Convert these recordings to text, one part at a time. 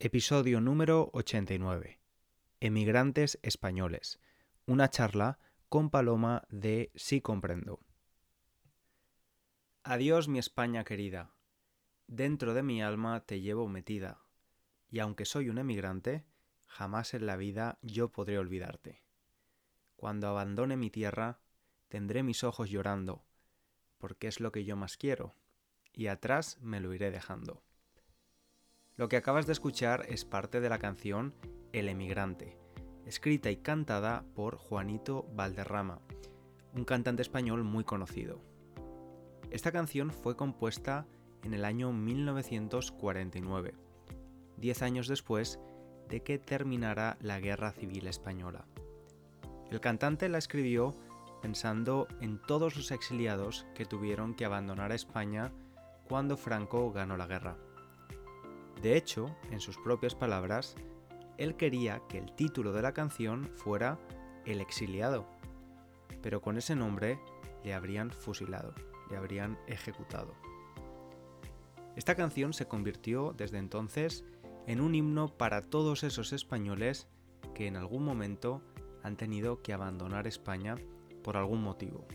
Episodio número 89. Emigrantes españoles. Una charla con Paloma de Sí Comprendo. Adiós mi España querida. Dentro de mi alma te llevo metida. Y aunque soy un emigrante, jamás en la vida yo podré olvidarte. Cuando abandone mi tierra, tendré mis ojos llorando, porque es lo que yo más quiero, y atrás me lo iré dejando. Lo que acabas de escuchar es parte de la canción El emigrante, escrita y cantada por Juanito Valderrama, un cantante español muy conocido. Esta canción fue compuesta en el año 1949, diez años después de que terminara la Guerra Civil Española. El cantante la escribió pensando en todos los exiliados que tuvieron que abandonar España cuando Franco ganó la guerra. De hecho, en sus propias palabras, él quería que el título de la canción fuera El exiliado, pero con ese nombre le habrían fusilado, le habrían ejecutado. Esta canción se convirtió desde entonces en un himno para todos esos españoles que en algún momento han tenido que abandonar España por algún motivo.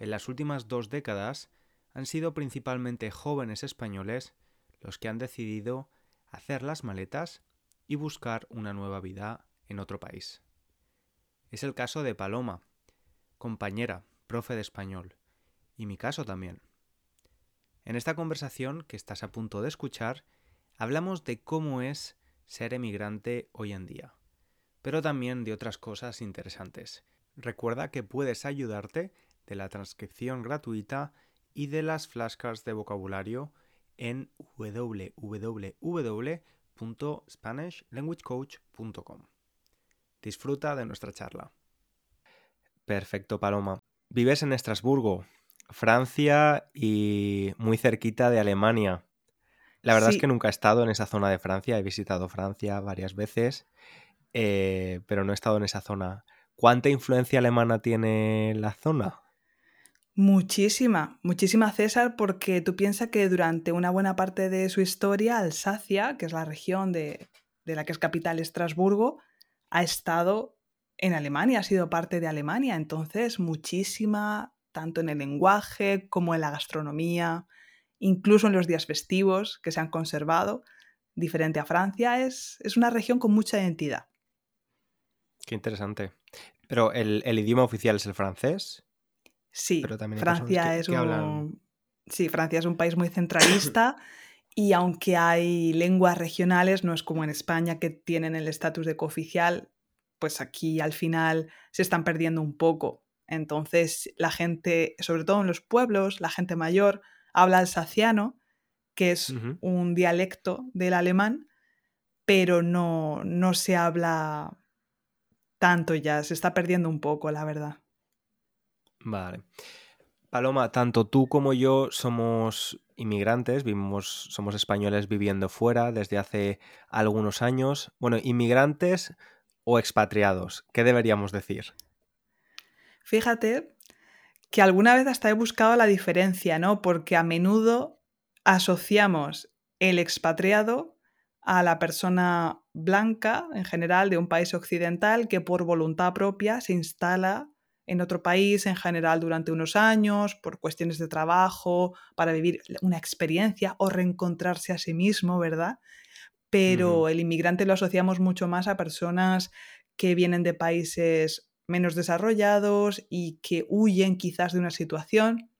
En las últimas dos décadas han sido principalmente jóvenes españoles los que han decidido hacer las maletas y buscar una nueva vida en otro país. Es el caso de Paloma, compañera, profe de español, y mi caso también. En esta conversación que estás a punto de escuchar, hablamos de cómo es ser emigrante hoy en día, pero también de otras cosas interesantes. Recuerda que puedes ayudarte de la transcripción gratuita y de las flashcards de vocabulario en www.spanishlanguagecoach.com. Disfruta de nuestra charla. Perfecto, Paloma. Vives en Estrasburgo, Francia y muy cerquita de Alemania. La verdad es que nunca he estado en esa zona de Francia, he visitado Francia varias veces, eh, pero no he estado en esa zona. ¿Cuánta influencia alemana tiene la zona? Muchísima, muchísima César, porque tú piensas que durante una buena parte de su historia, Alsacia, que es la región de, de, la que es capital Estrasburgo, ha estado en Alemania, ha sido parte de Alemania. Entonces, muchísima, tanto en el lenguaje como en la gastronomía, incluso en los días festivos que se han conservado, diferente a Francia, es, es una región con mucha identidad. Qué interesante. Pero el, el idioma oficial es el francés. Sí, Francia es un... Sí, Francia es un país muy centralista y aunque hay lenguas regionales, no es como en España que tienen el estatus de cooficial, pues aquí al final se están perdiendo un poco. Entonces la gente, sobre todo en los pueblos, la gente mayor habla alsaciano, que es un dialecto del alemán, pero no, no se habla tanto ya, se está perdiendo un poco, la verdad. Vale. Paloma, tanto tú como yo somos inmigrantes, vivimos, somos españoles viviendo fuera desde hace algunos años. Bueno, inmigrantes o expatriados, ¿qué deberíamos decir? Fíjate que alguna vez hasta he buscado la diferencia, ¿no? Porque a menudo asociamos el expatriado a la persona blanca en general de un país occidental que por voluntad propia se instala en otro país en general durante unos años, por cuestiones de trabajo, para vivir una experiencia o reencontrarse a sí mismo, ¿verdad? Pero el inmigrante lo asociamos mucho más a personas que vienen de países menos desarrollados y que huyen quizás de una situación.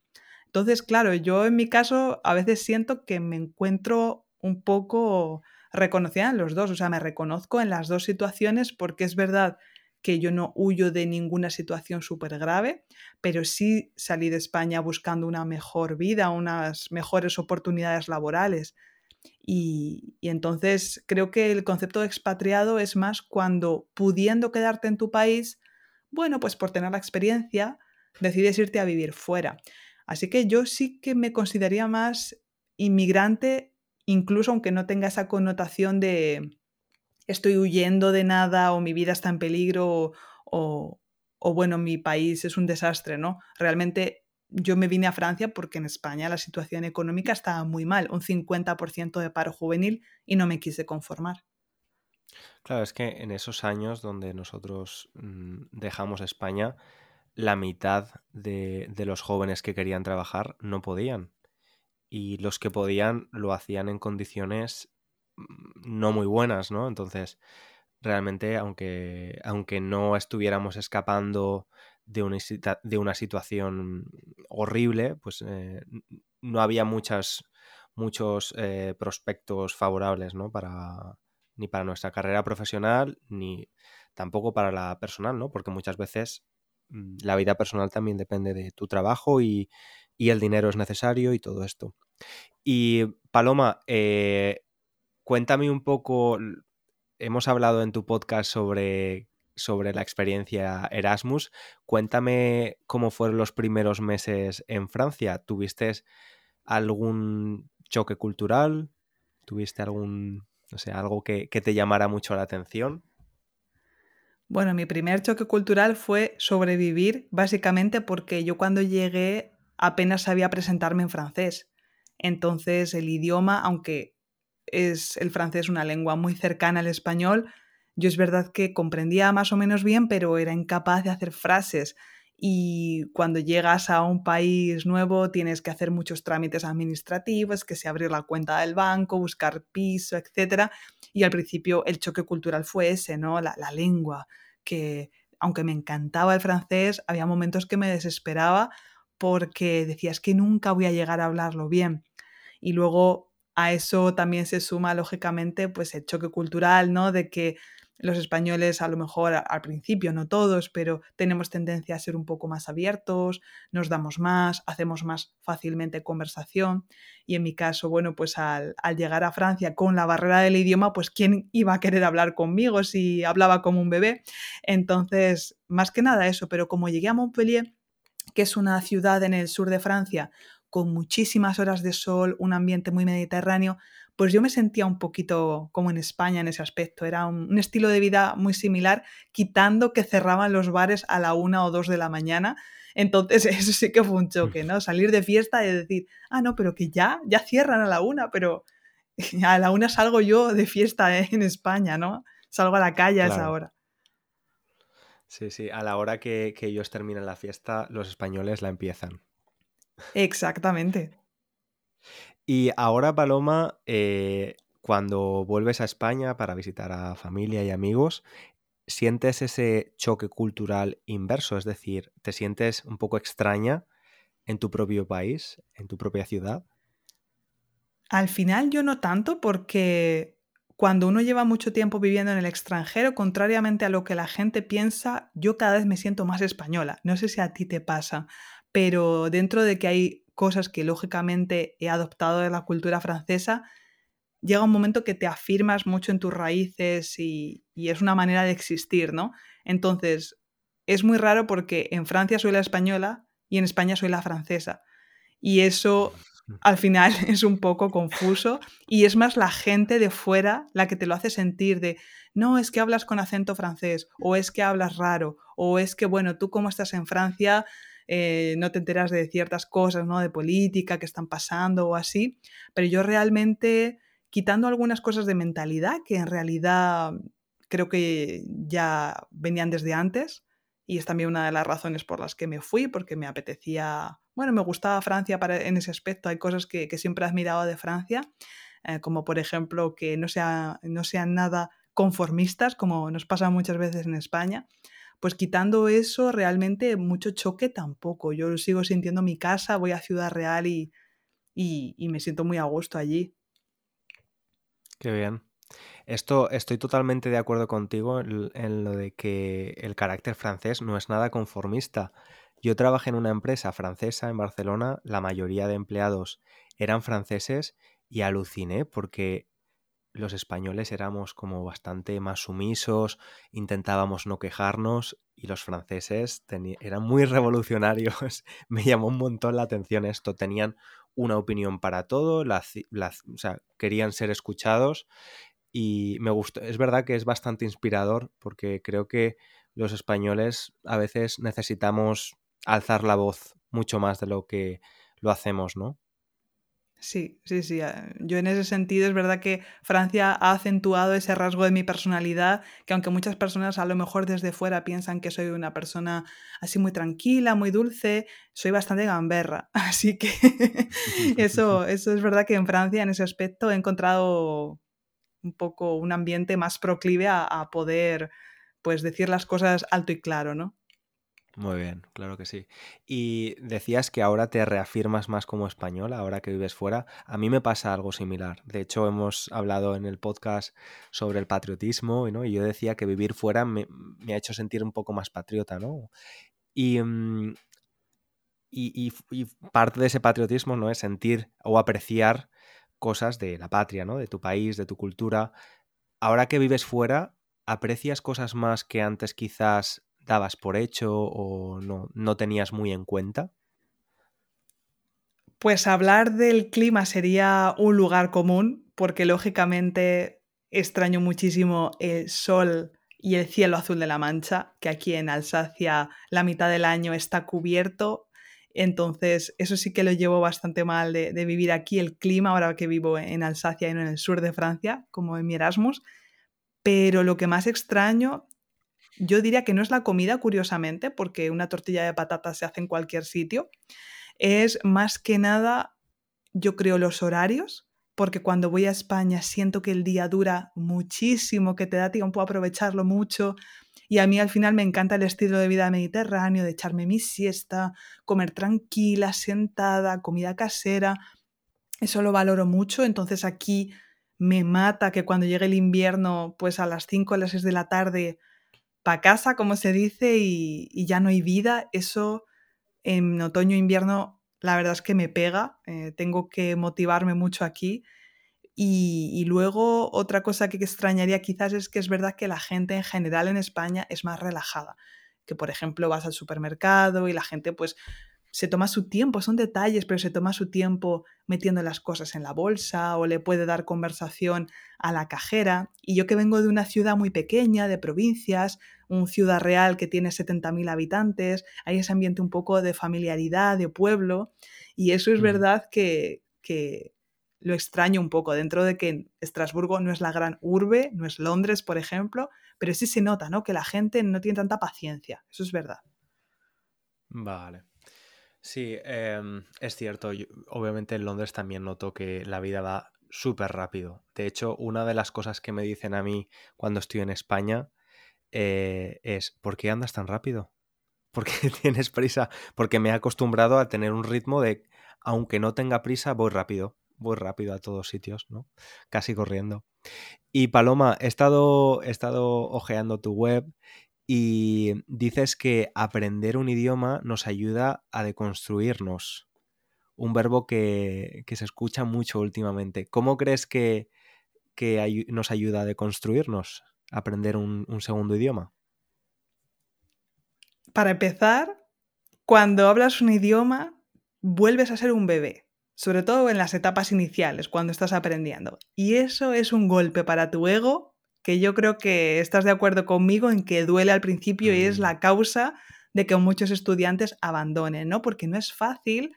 Entonces, claro, yo en mi caso a veces siento que me encuentro un poco reconocida en los dos, o sea, me reconozco en las dos situaciones porque es verdad que yo no huyo de ninguna situación súper grave, pero sí salí de España buscando una mejor vida, unas mejores oportunidades laborales. Y, entonces creo que el concepto de expatriado es más cuando pudiendo quedarte en tu país, bueno, pues por tener la experiencia, decides irte a vivir fuera. Así que yo sí que me consideraría más inmigrante, incluso aunque no tenga esa connotación de, estoy huyendo de nada o mi vida está en peligro o, bueno, mi país es un desastre, ¿no? Realmente yo me vine a Francia porque en España la situación económica estaba muy mal, un 50% de paro juvenil y no me quise conformar. Claro, es que en esos años donde nosotros mm, dejamos España, la mitad de, los jóvenes que querían trabajar no podían. Y los que podían lo hacían en condiciones no muy buenas, ¿no? Entonces, realmente, aunque, aunque no estuviéramos escapando de una, de una situación horrible, pues eh, no había muchas, muchos eh, prospectos favorables, ¿no? Para, ni para nuestra carrera profesional, ni tampoco para la personal, ¿no? Porque muchas veces mm, la vida personal también depende de tu trabajo y, y el dinero es necesario y todo esto. Y Paloma, eh, cuéntame un poco, hemos hablado en tu podcast sobre, sobre la experiencia Erasmus. Cuéntame cómo fueron los primeros meses en Francia. ¿Tuviste algún choque cultural? ¿Tuviste algún, no sé, algo que, que te llamara mucho la atención? Bueno, mi primer choque cultural fue sobrevivir, básicamente porque yo cuando llegué apenas sabía presentarme en francés. Entonces el idioma, aunque es el francés una lengua muy cercana al español, yo es verdad que comprendía más o menos bien, pero era incapaz de hacer frases. Y cuando llegas a un país nuevo tienes que hacer muchos trámites administrativos, que se abrir la cuenta del banco, buscar piso, etc. Y al principio el choque cultural fue ese, ¿no? La, la lengua, que aunque me encantaba el francés, había momentos que me desesperaba porque decías que nunca voy a llegar a hablarlo bien. Y luego a eso también se suma, lógicamente, pues el choque cultural, ¿no? De que los españoles, a lo mejor al principio, no todos, pero tenemos tendencia a ser un poco más abiertos, nos damos más, hacemos más fácilmente conversación. Y en mi caso, bueno, pues al, al, llegar a Francia con la barrera del idioma, pues ¿quién iba a querer hablar conmigo si hablaba como un bebé? Entonces, más que nada eso, pero como llegué a Montpellier, que es una ciudad en el sur de Francia con muchísimas horas de sol, un ambiente muy mediterráneo, pues yo me sentía un poquito como en España en ese aspecto. Era un, estilo de vida muy similar, quitando que cerraban los bares a la una o dos de la mañana. Entonces, eso sí que fue un choque, ¿no? Salir de fiesta y decir, ah, no, pero que ya, ya cierran a la una, pero a la una salgo yo de fiesta ¿eh? en España, ¿no? Salgo a la calle a esa hora. Sí, sí, a la hora que, que ellos terminan la fiesta, los españoles la empiezan. Exactamente. Y ahora, Paloma, eh, cuando vuelves a España para visitar a familia y amigos, ¿sientes ese choque cultural inverso? Es decir, ¿te sientes un poco extraña en tu propio país, en tu propia ciudad? Al final yo no tanto porque cuando uno lleva mucho tiempo viviendo en el extranjero, contrariamente a lo que la gente piensa, yo cada vez me siento más española. No sé si a ti te pasa, pero dentro de que hay cosas que lógicamente he adoptado de la cultura francesa, llega un momento que te afirmas mucho en tus raíces y, y es una manera de existir, ¿no? Entonces, es muy raro porque en Francia soy la española y en España soy la francesa. Y eso al final es un poco confuso y es más la gente de fuera la que te lo hace sentir de, no, es que hablas con acento francés o es que hablas raro o es que, bueno, tú como estás en Francia eh, no te enteras de ciertas cosas, ¿no? De política que están pasando o así, pero yo realmente, quitando algunas cosas de mentalidad que en realidad creo que ya venían desde antes, y es también una de las razones por las que me fui, porque me apetecía bueno, me gustaba Francia para, en ese aspecto. Hay cosas que, siempre he admirado de Francia, eh, como por ejemplo que no, sea, no sean nada conformistas, como nos pasa muchas veces en España. Pues quitando eso, realmente mucho choque tampoco. Yo sigo sintiendo mi casa, voy a Ciudad Real y, y, me siento muy a gusto allí. Qué bien. Esto estoy totalmente de acuerdo contigo en, lo de que el carácter francés no es nada conformista. Yo trabajé en una empresa francesa en Barcelona, la mayoría de empleados eran franceses y aluciné porque los españoles éramos como bastante más sumisos, intentábamos no quejarnos y los franceses eran muy revolucionarios. Me llamó un montón la atención esto. Tenían una opinión para todo, querían ser escuchados y me gustó. Es verdad que es bastante inspirador porque creo que los españoles a veces necesitamos alzar la voz mucho más de lo que lo hacemos, ¿no? Sí, sí, sí. Ah, yo en ese sentido es verdad que Francia ha acentuado ese rasgo de mi personalidad, que aunque muchas personas a lo mejor desde fuera piensan que soy una persona así muy tranquila, muy dulce, soy bastante gamberra. Así que eso, eso es verdad que en Francia en ese aspecto he encontrado un poco un ambiente más proclive a, a poder pues decir las cosas alto y claro, ¿no? Muy bien, claro que sí. Y decías que ahora te reafirmas más como español, ahora que vives fuera. A mí me pasa algo similar. De hecho, hemos hablado en el podcast sobre el patriotismo, ¿no? Y yo decía que vivir fuera me, ha hecho sentir un poco más patriota, ¿no? Mm, y, y, parte de ese patriotismo, ¿no? Es sentir o apreciar cosas de la patria, ¿no? De tu país, de tu cultura. Ahora que vives fuera, ¿aprecias cosas más que antes quizás dabas por hecho o no, no tenías muy en cuenta? Pues hablar del clima sería un lugar común, porque lógicamente extraño muchísimo el sol y el cielo azul de la Mancha, que aquí en Alsacia la mitad del año está cubierto. Entonces, eso sí que lo llevo bastante mal de, de, vivir aquí, el clima, ahora que vivo en Alsacia y no en el sur de Francia, como en mi Erasmus. Pero lo que más extraño yo diría que no es la comida, curiosamente, porque una tortilla de patatas se hace en cualquier sitio. Es más que nada, yo creo, los horarios, porque cuando voy a España siento que el día dura muchísimo, que te da tiempo a aprovecharlo mucho. Y a mí al final me encanta el estilo de vida mediterráneo, de echarme mi siesta, comer tranquila, sentada, comida casera. Eso lo valoro mucho. Entonces aquí me mata que cuando llegue el invierno, pues a las 5 o las 6 de la tarde para casa, como se dice, y, ya no hay vida. Eso en otoño e invierno, la verdad es que me pega. Eh, tengo que motivarme mucho aquí. Y, y, luego otra cosa que extrañaría quizás es que es verdad que la gente en general en España es más relajada. Que por ejemplo vas al supermercado y la gente pues se toma su tiempo, son detalles, pero se toma su tiempo metiendo las cosas en la bolsa o le puede dar conversación a la cajera. Y yo que vengo de una ciudad muy pequeña, de provincias, un ciudad real que tiene 70.000 habitantes, hay ese ambiente un poco de familiaridad, de pueblo, y eso es verdad que, que lo extraño un poco, dentro de que Estrasburgo no es la gran urbe, no es Londres, por ejemplo, pero sí se nota, ¿no? Que la gente no tiene tanta paciencia, eso es verdad. Vale. Sí, em, es cierto. obviamente en Londres también noto que la vida va súper rápido. De hecho, una de las cosas que me dicen a mí cuando estoy en España eh, es, ¿por qué andas tan rápido? ¿Por qué tienes prisa? Porque me he acostumbrado a tener un ritmo de, aunque no tenga prisa, voy rápido. Voy rápido a todos sitios, ¿no? Casi corriendo. Y Paloma, he estado, he estado ojeando tu web y dices que aprender un idioma nos ayuda a deconstruirnos. Un verbo que, se escucha mucho últimamente. ¿Cómo crees que, nos ayuda a deconstruirnos aprender un, un segundo idioma? Para empezar, cuando hablas un idioma, vuelves a ser un bebé, sobre todo en las etapas iniciales, cuando estás aprendiendo. Y eso es un golpe para tu ego que yo creo que estás de acuerdo conmigo en que duele al principio y es mm. la causa de que muchos estudiantes abandonen, ¿no? Porque no es fácil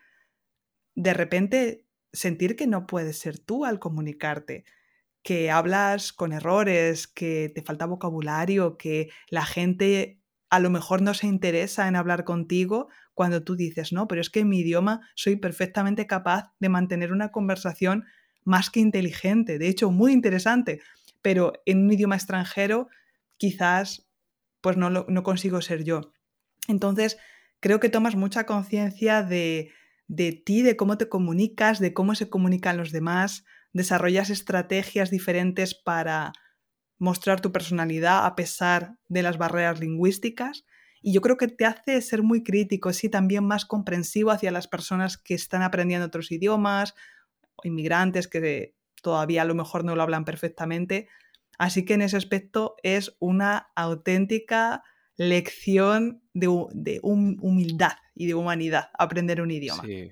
de repente sentir que no puedes ser tú al comunicarte, que hablas con errores, que te falta vocabulario, que la gente a lo mejor no se interesa en hablar contigo cuando tú dices, no, pero es que en mi idioma soy perfectamente capaz de mantener una conversación más que inteligente, de hecho muy interesante, pero en un idioma extranjero quizás pues no, no consigo ser yo. Entonces, creo que tomas mucha conciencia de, de ti, de cómo te comunicas, de cómo se comunican los demás, desarrollas estrategias diferentes para mostrar tu personalidad a pesar de las barreras lingüísticas. Y yo creo que te hace ser muy crítico, sí, también más comprensivo hacia las personas que están aprendiendo otros idiomas, o inmigrantes que todavía a lo mejor no lo hablan perfectamente. Así que en ese aspecto es una auténtica lección de, humildad y de humanidad aprender un idioma. Sí,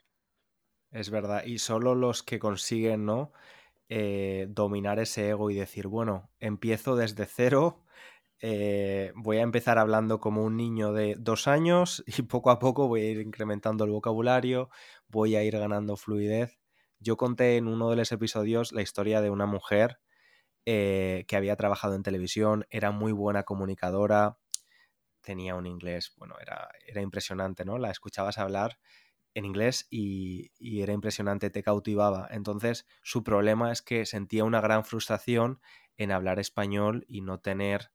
es verdad. Y solo los que consiguen, ¿no? Eh, dominar ese ego y decir, bueno, empiezo desde cero, eh, voy a empezar hablando como un niño de dos años y poco a poco voy a ir incrementando el vocabulario, voy a ir ganando fluidez. Yo conté en uno de los episodios la historia de una mujer eh, que había trabajado en televisión, era muy buena comunicadora, tenía un inglés, bueno, era, era impresionante, ¿no? La escuchabas hablar en inglés y, era impresionante, te cautivaba. Entonces, su problema es que sentía una gran frustración en hablar español y no tener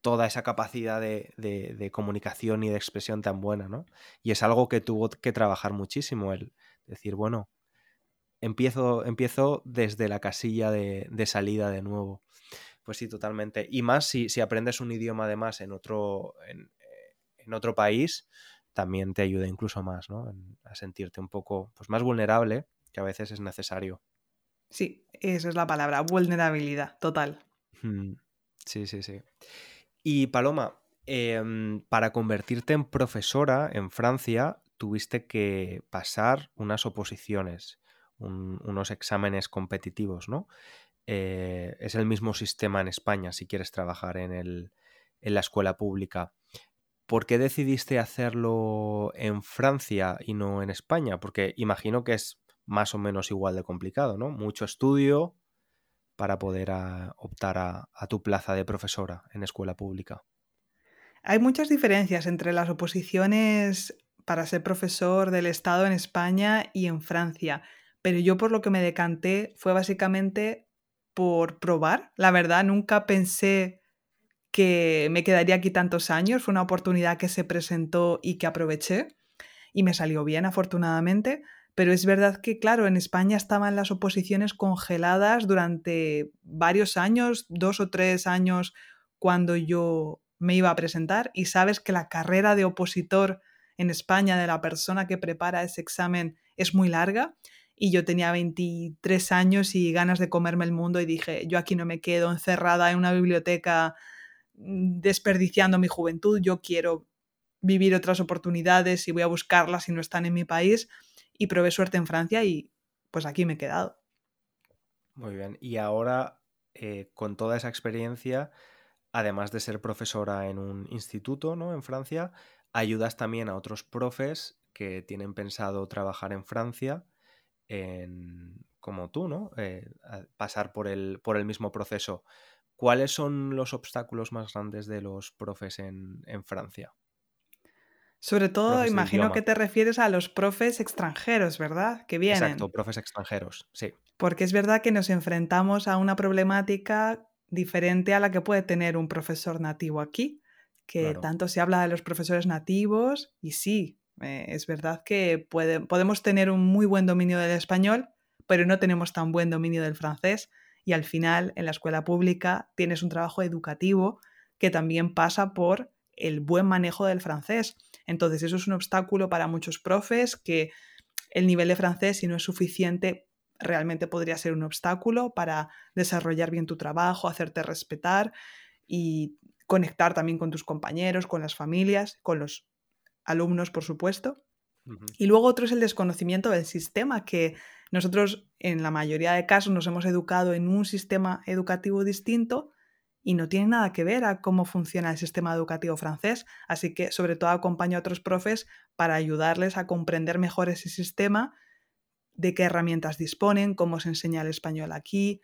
toda esa capacidad de, comunicación y de expresión tan buena, ¿no? Y es algo que tuvo que trabajar muchísimo, el decir, bueno, empiezo, empiezo desde la casilla de, salida de nuevo. Pues sí, totalmente. Y más si, aprendes un idioma además en otro, en, en, otro país, también te ayuda incluso más, ¿no? A sentirte un poco pues, más vulnerable, que a veces es necesario. Sí, esa es la palabra, vulnerabilidad, total. Sí, sí, sí. Y Paloma, eh, para convertirte en profesora en Francia, tuviste que pasar unas oposiciones, un, unos exámenes competitivos, ¿no? Eh, es el mismo sistema en España si quieres trabajar en, el, en la escuela pública. ¿Por qué decidiste hacerlo en Francia y no en España? Porque imagino que es más o menos igual de complicado, ¿no? Mucho estudio, para poder a, optar a, a, tu plaza de profesora en escuela pública? Hay muchas diferencias entre las oposiciones para ser profesor del Estado en España y en Francia, pero yo por lo que me decanté fue básicamente por probar. La verdad, nunca pensé que me quedaría aquí tantos años, fue una oportunidad que se presentó y que aproveché y me salió bien afortunadamente, pero es verdad que, claro, en España estaban las oposiciones congeladas durante varios años, dos o tres años cuando yo me iba a presentar y sabes que la carrera de opositor en España de la persona que prepara ese examen es muy larga y yo tenía 23 años y ganas de comerme el mundo y dije, yo aquí no me quedo encerrada en una biblioteca desperdiciando mi juventud, yo quiero vivir otras oportunidades y voy a buscarlas si no están en mi país y probé suerte en Francia y pues aquí me he quedado. Muy bien, y ahora eh, con toda esa experiencia, además de ser profesora en un instituto ¿no? en Francia, ayudas también a otros profes que tienen pensado trabajar en Francia, en, como tú, ¿no? Eh, pasar por el, por el mismo proceso. ¿Cuáles son los obstáculos más grandes de los profes en, en Francia? Sobre todo, imagino que te refieres a los profes extranjeros, ¿verdad? Que vienen. Exacto, profes extranjeros, sí. Porque es verdad que nos enfrentamos a una problemática diferente a la que puede tener un profesor nativo aquí, que claro. tanto se habla de los profesores nativos y sí, eh, es verdad que puede, podemos tener un muy buen dominio del español, pero no tenemos tan buen dominio del francés y al final en la escuela pública tienes un trabajo educativo que también pasa por el buen manejo del francés. Entonces, eso es un obstáculo para muchos profes que el nivel de francés, si no es suficiente, realmente podría ser un obstáculo para desarrollar bien tu trabajo, hacerte respetar y conectar también con tus compañeros, con las familias, con los alumnos, por supuesto. Uh -huh. Y luego otro es el desconocimiento del sistema, que nosotros en la mayoría de casos nos hemos educado en un sistema educativo distinto y no tiene nada que ver a cómo funciona el sistema educativo francés, así que sobre todo acompaño a otros profes para ayudarles a comprender mejor ese sistema, de qué herramientas disponen, cómo se enseña el español aquí,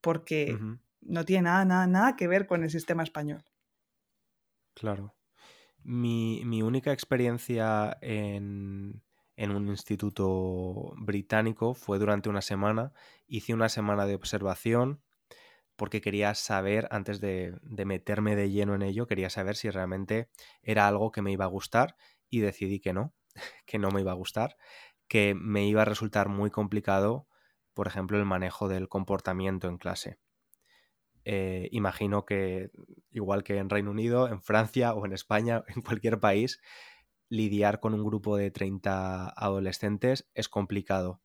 porque uh -huh. no tiene nada, nada, nada que ver con el sistema español. Claro. Mi, mi única experiencia en, en un instituto británico fue durante una semana. Hice una semana de observación porque quería saber, antes de, de, meterme de lleno en ello, quería saber si realmente era algo que me iba a gustar y decidí que no, que no me iba a gustar, que me iba a resultar muy complicado, por ejemplo, el manejo del comportamiento en clase. Eh, imagino que, igual que en Reino Unido, en Francia o en España, en cualquier país, lidiar con un grupo de 30 adolescentes es complicado.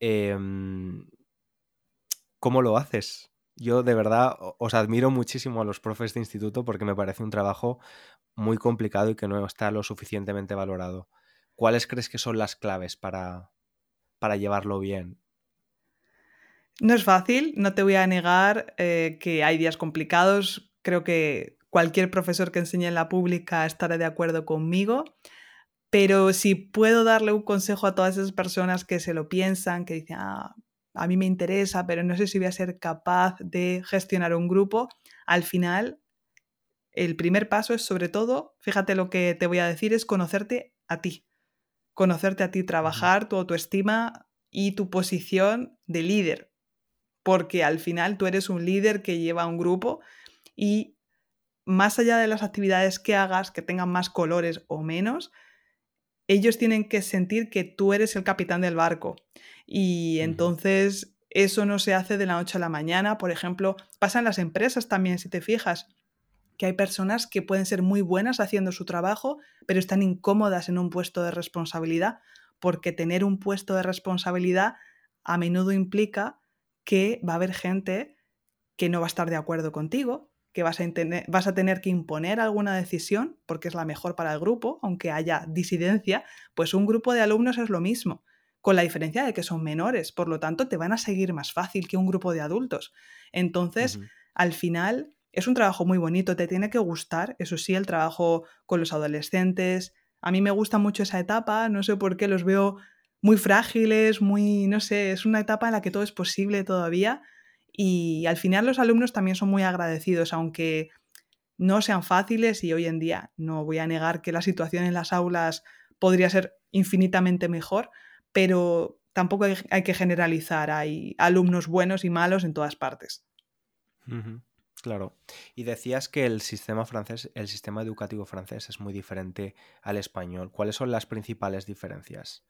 Eh, ¿Cómo lo haces? Yo de verdad os admiro muchísimo a los profes de instituto porque me parece un trabajo muy complicado y que no está lo suficientemente valorado. ¿Cuáles crees que son las claves para, para llevarlo bien? No es fácil, no te voy a negar eh, que hay días complicados. Creo que cualquier profesor que enseñe en la pública estará de acuerdo conmigo. Pero si puedo darle un consejo a todas esas personas que se lo piensan, que dicen, ah, a mí me interesa, pero no sé si voy a ser capaz de gestionar un grupo, al final el primer paso es sobre todo, fíjate lo que te voy a decir, es conocerte a ti. Conocerte a ti, trabajar tu autoestima y tu posición de líder. Porque al final tú eres un líder que lleva un grupo y más allá de las actividades que hagas, que tengan más colores o menos, ellos tienen que sentir que tú eres el capitán del barco. Y entonces eso no se hace de la noche a la mañana. Por ejemplo, pasa en las empresas también, si te fijas que hay personas que pueden ser muy buenas haciendo su trabajo, pero están incómodas en un puesto de responsabilidad, porque tener un puesto de responsabilidad a menudo implica que va a haber gente que no va a estar de acuerdo contigo, que vas a, vas a tener que imponer alguna decisión porque es la mejor para el grupo, aunque haya disidencia, pues un grupo de alumnos es lo mismo, con la diferencia de que son menores, por lo tanto te van a seguir más fácil que un grupo de adultos. Entonces, al final, es un trabajo muy bonito, te tiene que gustar, eso sí, el trabajo con los adolescentes. A mí me gusta mucho esa etapa, no sé por qué los veo muy frágiles, muy, no sé, es una etapa en la que todo es posible todavía y al final los alumnos también son muy agradecidos, aunque no sean fáciles y hoy en día no voy a negar que la situación en las aulas podría ser infinitamente mejor, pero tampoco hay, que generalizar, hay alumnos buenos y malos en todas partes. Claro. Y decías que el sistema francés, el sistema educativo francés es muy diferente al español. ¿Cuáles son las principales diferencias?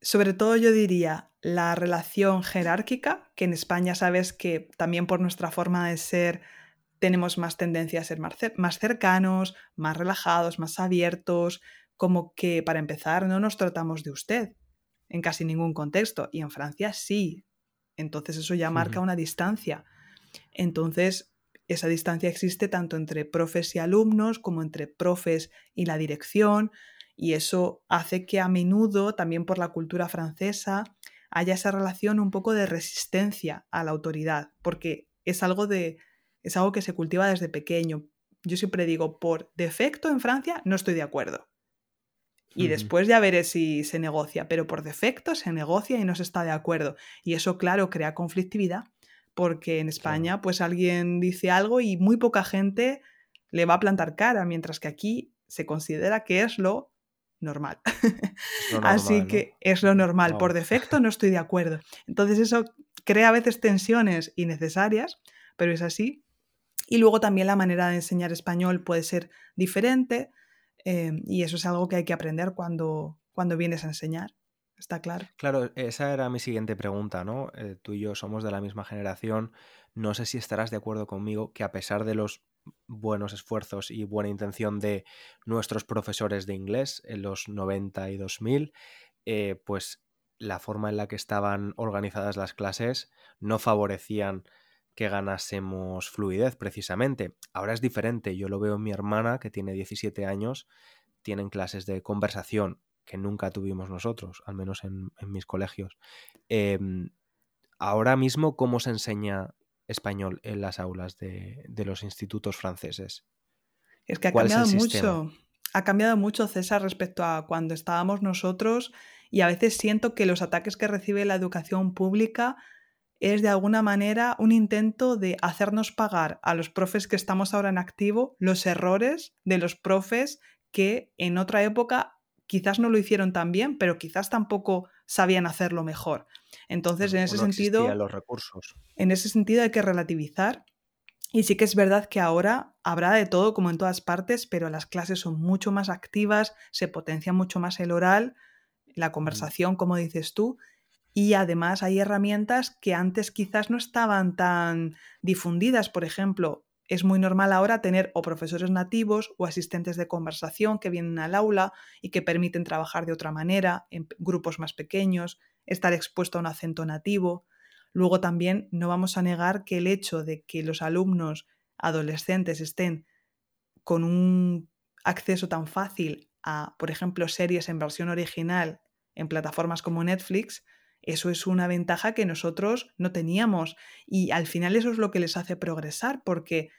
Sobre todo yo diría la relación jerárquica, que en España sabes que también por nuestra forma de ser tenemos más tendencia a ser más cercanos, más relajados, más abiertos, como que para empezar no nos tratamos de usted en casi ningún contexto y en Francia sí. Entonces eso ya marca una distancia. Entonces, esa distancia existe tanto entre profes y alumnos como entre profes y la dirección y eso hace que a menudo, también por la cultura francesa, haya esa relación un poco de resistencia a la autoridad, porque es algo de es algo que se cultiva desde pequeño. Yo siempre digo, por defecto en Francia no estoy de acuerdo. Y después ya veré si se negocia, pero por defecto se negocia y no se está de acuerdo. Y eso, claro, crea conflictividad porque en España pues alguien dice algo y muy poca gente le va a plantar cara, mientras que aquí se considera que es lo normal. Así que es lo normal. Por defecto no estoy de acuerdo. Entonces eso crea a veces tensiones innecesarias, pero es así. Y luego también la manera de enseñar español puede ser diferente eh, y eso es algo que hay que aprender cuando, cuando vienes a enseñar está claro. Claro, esa era mi siguiente pregunta, ¿no? Eh, tú y yo somos de la misma generación. No sé si estarás de acuerdo conmigo que a pesar de los buenos esfuerzos y buena intención de nuestros profesores de inglés en los 90 y 2000, eh, pues la forma en la que estaban organizadas las clases no favorecían que ganásemos fluidez precisamente. Ahora es diferente, yo lo veo en mi hermana que tiene 17 años, tienen clases de conversación que nunca tuvimos nosotros, al menos en, mis colegios. Em, ahora mismo, ¿cómo se enseña español en las aulas de, los institutos franceses? Es que ha cambiado mucho. Ha cambiado mucho, César, respecto a cuando estábamos nosotros y a veces siento que los ataques que recibe la educación pública es de alguna manera un intento de hacernos pagar a los profes que estamos ahora en activo los errores de los profes que en otra época quizás no lo hicieron tan bien, pero quizás tampoco sabían hacerlo mejor. Entonces, en ese sentido, los recursos. En ese sentido hay que relativizar. Y sí que es verdad que ahora habrá de todo como en todas partes, pero las clases son mucho más activas, se potencia mucho más el oral, la conversación, como dices tú, y además hay herramientas que antes quizás no estaban tan difundidas. Por ejemplo, es muy normal ahora tener o profesores nativos o asistentes de conversación que vienen al aula y que permiten trabajar de otra manera, en grupos más pequeños, estar expuesto a un acento nativo. Luego también no vamos a negar que el hecho de que los alumnos adolescentes estén con un acceso tan fácil a, por ejemplo, series en versión original en plataformas como Netflix, eso es una ventaja que nosotros no teníamos y al final eso es lo que les hace progresar porque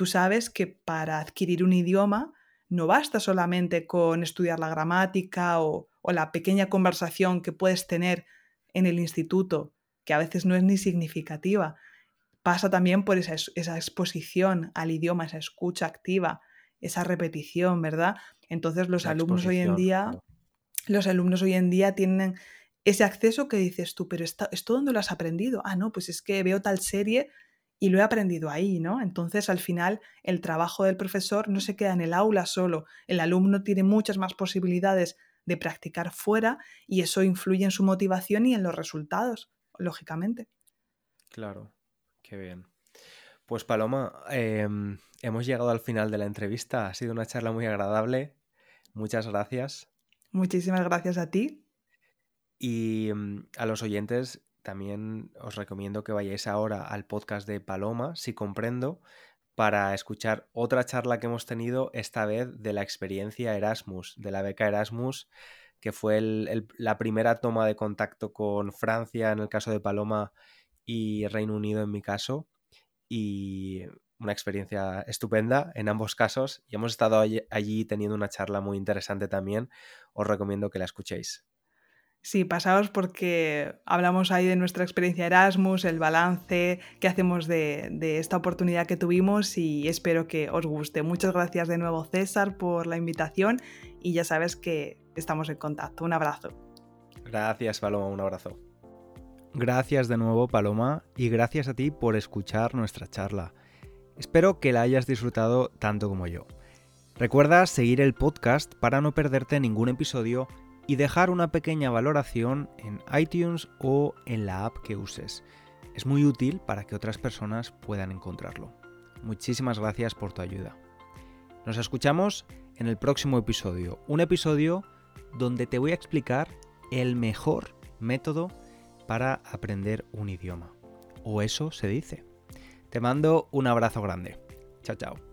Tú sabes que para adquirir un idioma no basta solamente con estudiar la gramática o, la pequeña conversación que puedes tener en el instituto, que a veces no es ni significativa. Pasa también por esa, esa exposición al idioma, esa escucha activa, esa repetición, ¿verdad? Entonces los alumnos hoy en día, los alumnos hoy en día tienen ese acceso que dices tú, pero ¿esto, ¿esto dónde lo has aprendido? Ah, no, pues es que veo tal serie y lo he aprendido ahí, ¿no? Entonces, al final, el trabajo del profesor no se queda en el aula solo. El alumno tiene muchas más posibilidades de practicar fuera y eso influye en su motivación y en los resultados, lógicamente. Claro, qué bien. Pues Paloma, em, hemos llegado al final de la entrevista. Ha sido una charla muy agradable. Muchas gracias. Muchísimas gracias a ti. Y em, a los oyentes también os recomiendo que vayáis ahora al podcast de Paloma, si comprendo, para escuchar otra charla que hemos tenido, esta vez de la experiencia Erasmus, de la beca Erasmus, que fue la primera toma de contacto con Francia en el caso de Paloma y Reino Unido en mi caso. Y una experiencia estupenda en ambos casos y hemos estado allí teniendo una charla muy interesante también. Os recomiendo que la escuchéis. Sí, pasaos porque hablamos ahí de nuestra experiencia Erasmus, el balance que hacemos de, esta oportunidad que tuvimos y espero que os guste. Muchas gracias de nuevo César por la invitación y ya sabes que estamos en contacto. Un abrazo. Gracias Paloma, un abrazo. Gracias de nuevo Paloma y gracias a ti por escuchar nuestra charla. Espero que la hayas disfrutado tanto como yo. Recuerda seguir el podcast para no perderte ningún episodio y dejar una pequeña valoración en iTunes o en la app que uses. Es muy útil para que otras personas puedan encontrarlo. Muchísimas gracias por tu ayuda. Nos escuchamos en el próximo episodio, un episodio donde te voy a explicar el mejor método para aprender un idioma. O eso se dice. Te mando un abrazo grande. Chao, chao.